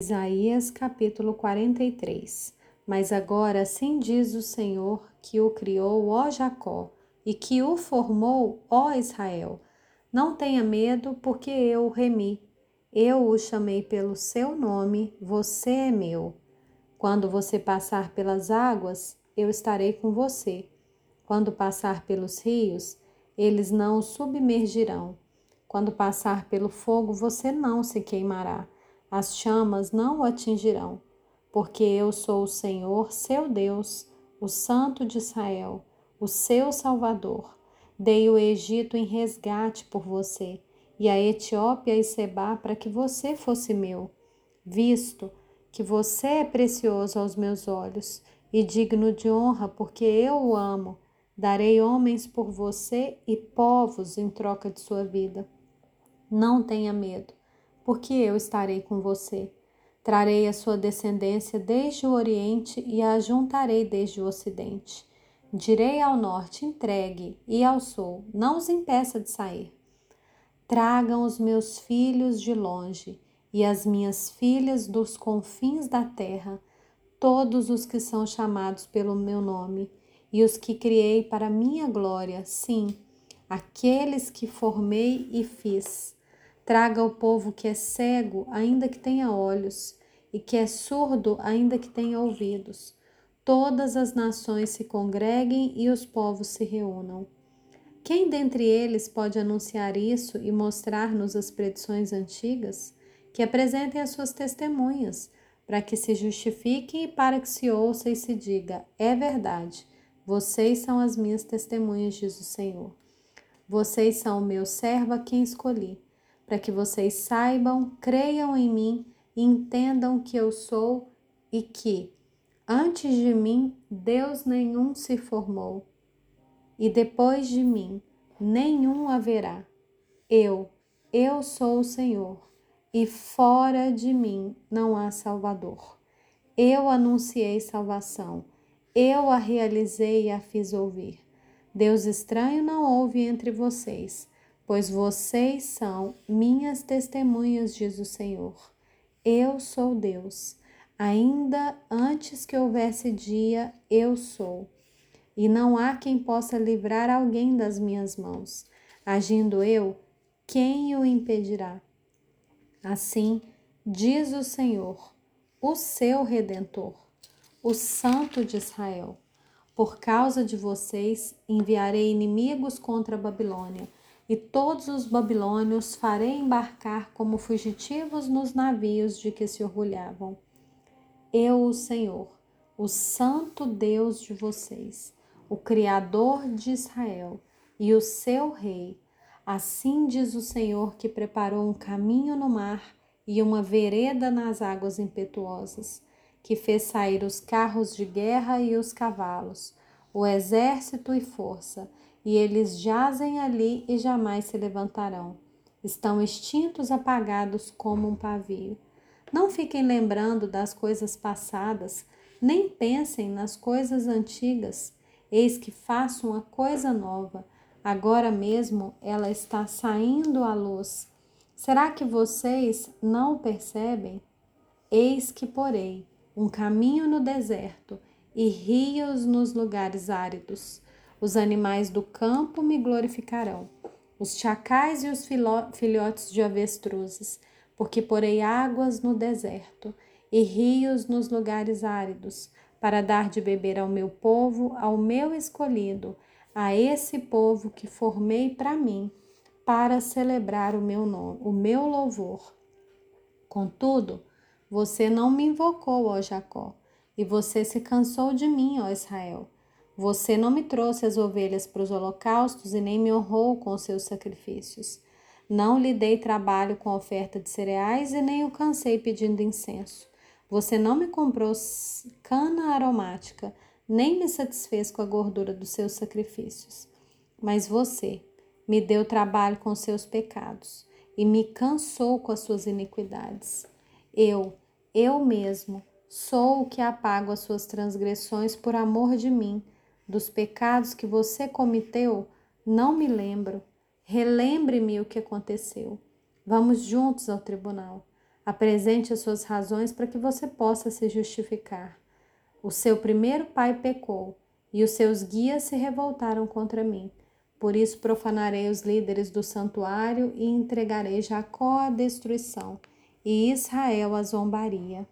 Isaías capítulo 43 Mas agora assim diz o Senhor que o criou, ó Jacó, e que o formou, ó Israel. Não tenha medo, porque eu o remi. Eu o chamei pelo seu nome, você é meu. Quando você passar pelas águas, eu estarei com você. Quando passar pelos rios, eles não o submergirão. Quando passar pelo fogo, você não se queimará as chamas não o atingirão, porque eu sou o Senhor, seu Deus, o Santo de Israel, o seu Salvador. Dei o Egito em resgate por você, e a Etiópia e Seba para que você fosse meu, visto que você é precioso aos meus olhos e digno de honra, porque eu o amo. Darei homens por você e povos em troca de sua vida. Não tenha medo porque eu estarei com você. Trarei a sua descendência desde o Oriente e a juntarei desde o Ocidente. Direi ao norte, entregue, e ao sul, não os impeça de sair. Tragam os meus filhos de longe e as minhas filhas dos confins da terra, todos os que são chamados pelo meu nome, e os que criei para minha glória, sim, aqueles que formei e fiz Traga o povo que é cego, ainda que tenha olhos, e que é surdo, ainda que tenha ouvidos. Todas as nações se congreguem e os povos se reúnam. Quem dentre eles pode anunciar isso e mostrar-nos as predições antigas? Que apresentem as suas testemunhas, para que se justifiquem e para que se ouça e se diga: é verdade, vocês são as minhas testemunhas, diz o Senhor. Vocês são o meu servo a quem escolhi para que vocês saibam, creiam em mim entendam que eu sou e que, antes de mim, Deus nenhum se formou, e depois de mim, nenhum haverá. Eu, eu sou o Senhor, e fora de mim não há Salvador. Eu anunciei salvação, eu a realizei e a fiz ouvir. Deus estranho não houve entre vocês pois vocês são minhas testemunhas, diz o Senhor. Eu sou Deus. Ainda antes que houvesse dia, eu sou. E não há quem possa livrar alguém das minhas mãos. Agindo eu, quem o impedirá? Assim diz o Senhor, o seu redentor, o Santo de Israel. Por causa de vocês, enviarei inimigos contra a Babilônia e todos os babilônios farei embarcar como fugitivos nos navios de que se orgulhavam. Eu, o Senhor, o Santo Deus de vocês, o Criador de Israel e o seu Rei, assim diz o Senhor que preparou um caminho no mar e uma vereda nas águas impetuosas, que fez sair os carros de guerra e os cavalos, o exército e força, e eles jazem ali e jamais se levantarão. Estão extintos, apagados como um pavio. Não fiquem lembrando das coisas passadas, nem pensem nas coisas antigas. Eis que faço uma coisa nova. Agora mesmo ela está saindo à luz. Será que vocês não percebem? Eis que porei um caminho no deserto e rios nos lugares áridos. Os animais do campo me glorificarão, os chacais e os filhotes de avestruzes, porque porei águas no deserto e rios nos lugares áridos, para dar de beber ao meu povo, ao meu escolhido, a esse povo que formei para mim, para celebrar o meu nome, o meu louvor. Contudo, você não me invocou, ó Jacó, e você se cansou de mim, ó Israel. Você não me trouxe as ovelhas para os holocaustos e nem me honrou com os seus sacrifícios. Não lhe dei trabalho com oferta de cereais e nem o cansei pedindo incenso. Você não me comprou cana aromática, nem me satisfez com a gordura dos seus sacrifícios. Mas você me deu trabalho com seus pecados e me cansou com as suas iniquidades. Eu, eu mesmo, sou o que apago as suas transgressões por amor de mim dos pecados que você cometeu, não me lembro. Relembre-me o que aconteceu. Vamos juntos ao tribunal. Apresente as suas razões para que você possa se justificar. O seu primeiro pai pecou e os seus guias se revoltaram contra mim. Por isso profanarei os líderes do santuário e entregarei Jacó à destruição e Israel à zombaria.